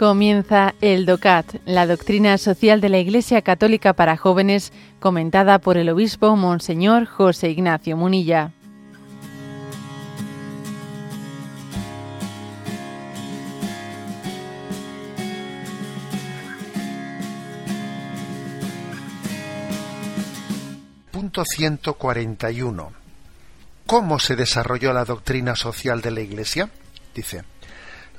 Comienza el DOCAT, la doctrina social de la Iglesia Católica para jóvenes, comentada por el obispo Monseñor José Ignacio Munilla. Punto 141. ¿Cómo se desarrolló la doctrina social de la Iglesia? Dice.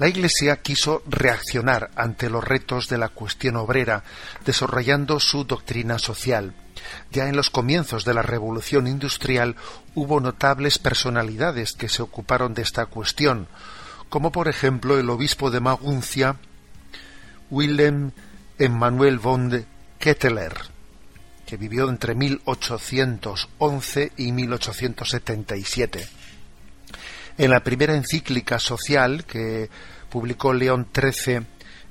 La Iglesia quiso reaccionar ante los retos de la cuestión obrera, desarrollando su doctrina social. Ya en los comienzos de la revolución industrial hubo notables personalidades que se ocuparon de esta cuestión, como por ejemplo el obispo de Maguncia, Willem Emmanuel von Ketteler, que vivió entre 1811 y 1877 en la primera encíclica social que publicó León XIII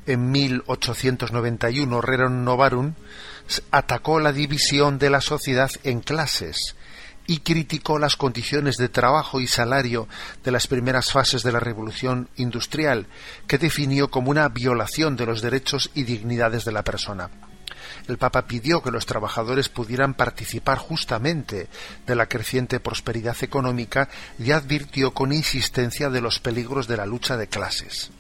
en 1891, Rerum Novarum, atacó la división de la sociedad en clases y criticó las condiciones de trabajo y salario de las primeras fases de la revolución industrial, que definió como una violación de los derechos y dignidades de la persona el Papa pidió que los trabajadores pudieran participar justamente de la creciente prosperidad económica y advirtió con insistencia de los peligros de la lucha de clases.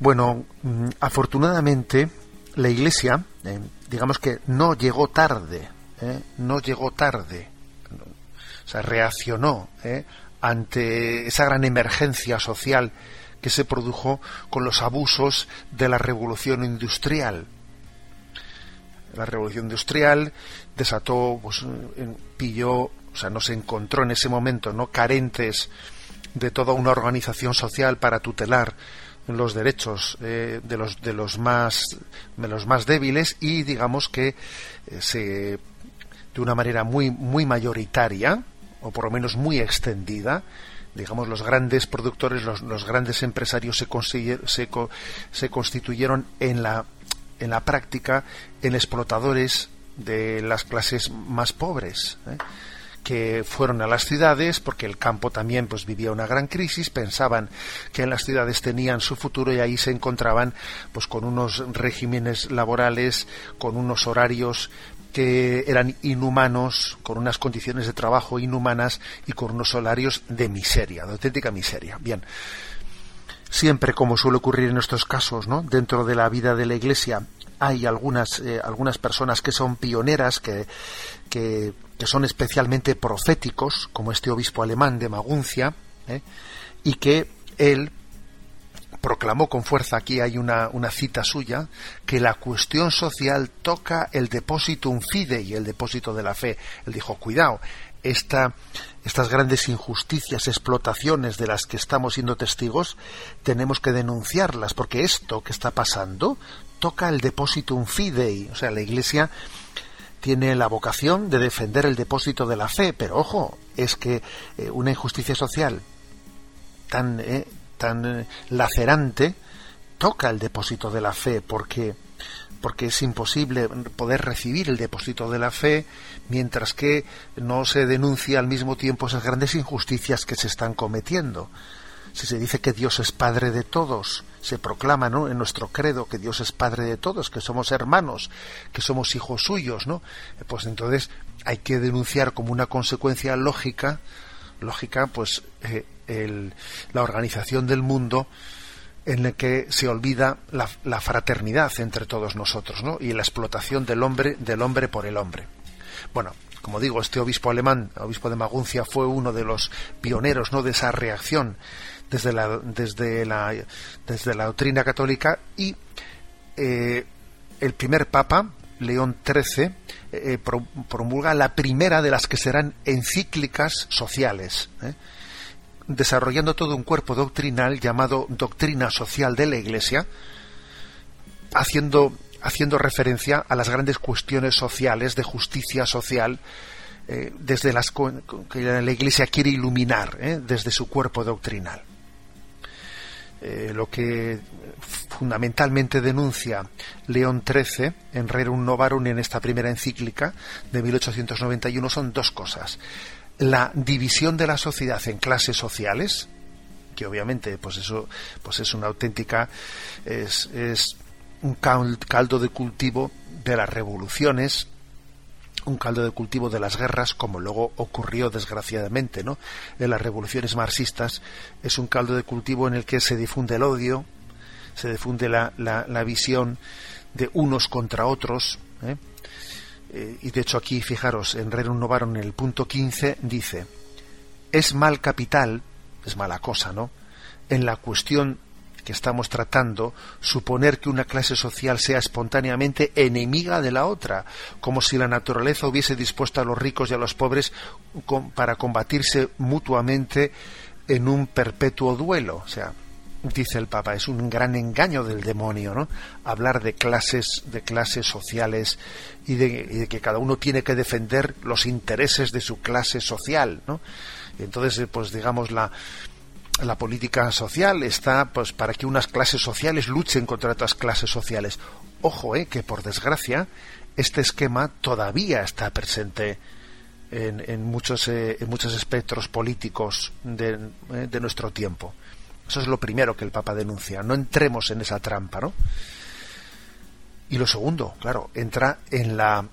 Bueno, mm, afortunadamente la Iglesia, eh, digamos que no llegó tarde, eh, no llegó tarde, o sea, reaccionó eh, ante esa gran emergencia social que se produjo con los abusos de la revolución industrial la revolución industrial desató, pues, pilló, o sea, no se encontró en ese momento, ¿no? carentes de toda una organización social para tutelar los derechos eh, de los de los más de los más débiles y digamos que eh, se de una manera muy muy mayoritaria o por lo menos muy extendida digamos los grandes productores los, los grandes empresarios se, se, se constituyeron en la en la práctica en explotadores de las clases más pobres. ¿eh? que fueron a las ciudades porque el campo también pues vivía una gran crisis pensaban que en las ciudades tenían su futuro y ahí se encontraban pues con unos regímenes laborales con unos horarios que eran inhumanos, con unas condiciones de trabajo inhumanas y con unos salarios de miseria, de auténtica miseria. Bien, siempre como suele ocurrir en estos casos, ¿no? Dentro de la vida de la Iglesia hay algunas eh, algunas personas que son pioneras que, que, son especialmente proféticos, como este obispo alemán de Maguncia, ¿eh? y que él proclamó con fuerza, aquí hay una, una, cita suya, que la cuestión social toca el depositum fidei, el depósito de la fe. Él dijo, cuidado, estas grandes injusticias, explotaciones de las que estamos siendo testigos, tenemos que denunciarlas, porque esto que está pasando toca el depositum fidei, o sea, la Iglesia tiene la vocación de defender el depósito de la fe, pero ojo, es que eh, una injusticia social tan, eh, tan eh, lacerante toca el depósito de la fe, porque porque es imposible poder recibir el depósito de la fe mientras que no se denuncia al mismo tiempo esas grandes injusticias que se están cometiendo. Si se dice que Dios es Padre de todos, se proclama ¿no? en nuestro credo que Dios es Padre de todos, que somos hermanos, que somos hijos suyos, ¿no? Pues entonces hay que denunciar como una consecuencia lógica, lógica, pues eh, la organización del mundo en el que se olvida la, fraternidad entre todos nosotros, ¿no? Y la explotación del hombre, del hombre por el hombre. Bueno, como digo, este obispo alemán, obispo de Maguncia, fue uno de los pioneros, ¿no? De esa reacción desde la, desde la, desde la doctrina católica y eh, el primer papa, León XIII, eh, eh, promulga la primera de las que serán encíclicas sociales desarrollando todo un cuerpo doctrinal llamado Doctrina Social de la Iglesia, haciendo, haciendo referencia a las grandes cuestiones sociales de justicia social eh, desde las que la Iglesia quiere iluminar eh, desde su cuerpo doctrinal. Eh, lo que fundamentalmente denuncia León XIII en Rerum Novarum en esta primera encíclica de 1891 son dos cosas la división de la sociedad en clases sociales, que obviamente pues eso pues es una auténtica es, es un caldo de cultivo de las revoluciones un caldo de cultivo de las guerras, como luego ocurrió desgraciadamente, ¿no? En las revoluciones marxistas es un caldo de cultivo en el que se difunde el odio, se difunde la, la, visión de unos contra otros, ¿eh? Eh, y de hecho aquí, fijaros, en Rerum Novarum en el punto 15 dice, es mal capital, es mala cosa, ¿no? En la cuestión que estamos tratando suponer que una clase social sea espontáneamente enemiga de la otra, como si la naturaleza hubiese dispuesto a los ricos y a los pobres para combatirse mutuamente en un perpetuo duelo. O sea, dice el Papa, es un gran engaño del demonio, ¿no? Hablar de clases, de clases sociales y de, que cada uno tiene que defender los intereses de su clase social, ¿no? Y entonces, pues digamos la la política social está pues para que unas clases sociales luchen contra otras clases sociales. Ojo, eh, que por desgracia este esquema todavía está presente en, muchos eh, en muchos espectros políticos de, eh, de, nuestro tiempo. Eso es lo primero que el Papa denuncia. No entremos en esa trampa, ¿no? Y lo segundo, claro, entra en la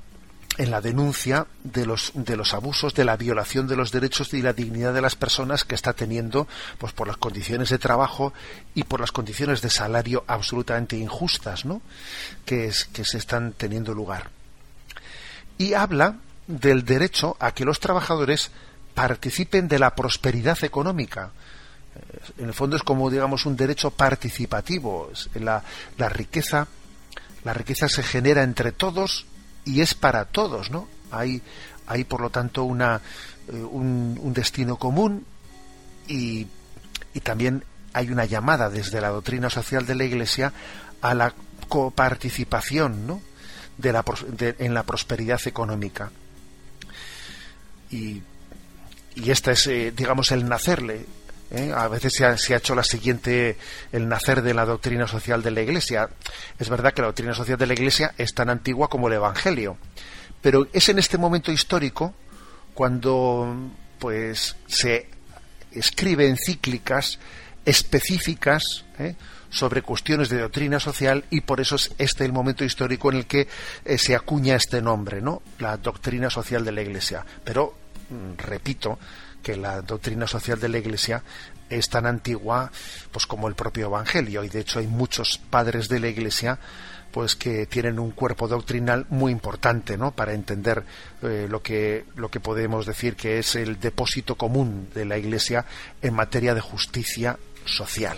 en la denuncia de los, de los abusos, de la violación de los derechos y la dignidad de las personas que está teniendo pues por las condiciones de trabajo y por las condiciones de salario absolutamente injustas ¿no? que, es, que se están teniendo lugar. Y habla del derecho a que los trabajadores participen de la prosperidad económica. En el fondo es como digamos un derecho participativo. La, la riqueza, la riqueza se genera entre todos y es para todos, ¿no? Hay, hay por lo tanto una, eh, un, destino común y, y, también hay una llamada desde la doctrina social de la Iglesia a la coparticipación, ¿no? De la, en la prosperidad económica. Y, y este es, eh, digamos, el nacerle. ¿Eh? A veces se ha, se ha, hecho la siguiente, el nacer de la doctrina social de la Iglesia. Es verdad que la doctrina social de la Iglesia es tan antigua como el Evangelio, pero es en este momento histórico cuando pues se escribe encíclicas específicas ¿eh? sobre cuestiones de doctrina social y por eso es este el momento histórico en el que eh, se acuña este nombre, ¿no? La doctrina social de la Iglesia. Pero repito, que la doctrina social de la Iglesia es tan antigua pues como el propio Evangelio y de hecho hay muchos padres de la Iglesia pues que tienen un cuerpo doctrinal muy importante ¿no? para entender eh, lo que lo que podemos decir que es el depósito común de la Iglesia en materia de justicia social.